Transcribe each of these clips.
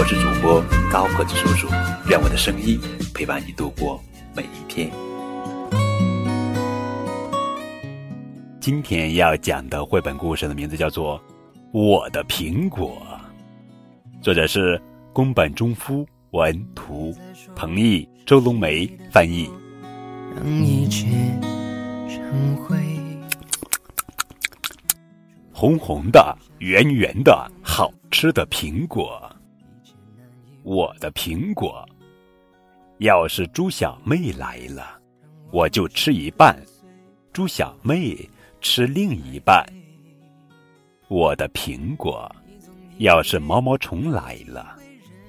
我是主播高个子叔叔，愿我的声音陪伴你度过每一天。今天要讲的绘本故事的名字叫做《我的苹果》，作者是宫本忠夫，文图，彭毅、周龙梅翻译。让一切成灰。红红的、圆圆的、好吃的苹果，我的苹果。要是猪小妹来了，我就吃一半，猪小妹吃另一半。我的苹果。要是毛毛虫来了，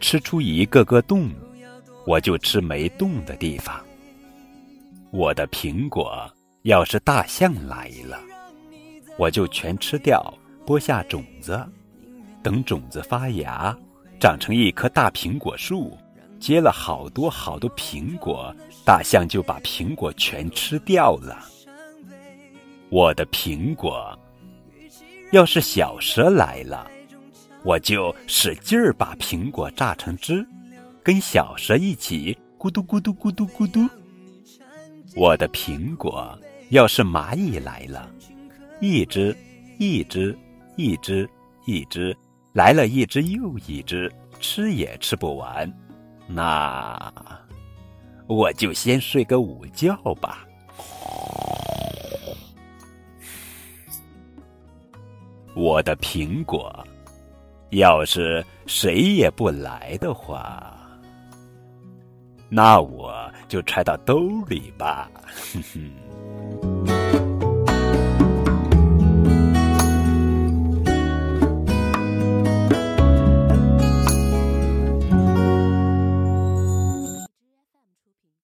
吃出一个个洞，我就吃没洞的地方。我的苹果。要是大象来了。我就全吃掉，播下种子，等种子发芽，长成一棵大苹果树，结了好多好多苹果，大象就把苹果全吃掉了。我的苹果，要是小蛇来了，我就使劲儿把苹果榨成汁，跟小蛇一起咕嘟咕嘟咕嘟咕嘟。我的苹果，要是蚂蚁来了。一只，一只，一只，一只，来了一只又一只，吃也吃不完。那我就先睡个午觉吧。我的苹果，要是谁也不来的话，那我就揣到兜里吧。哼哼。